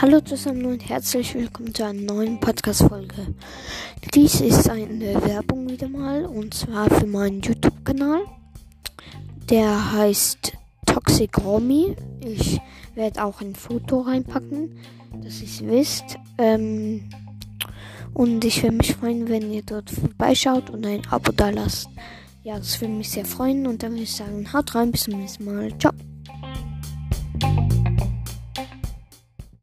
Hallo zusammen und herzlich willkommen zu einer neuen Podcast-Folge. Dies ist eine Werbung wieder mal und zwar für meinen YouTube-Kanal. Der heißt Toxic Romy. Ich werde auch ein Foto reinpacken, dass ihr es wisst. Ähm, und ich würde mich freuen, wenn ihr dort vorbeischaut und ein Abo da lasst. Ja, das würde mich sehr freuen und dann würde ich sagen, haut rein, bis zum nächsten Mal. Ciao.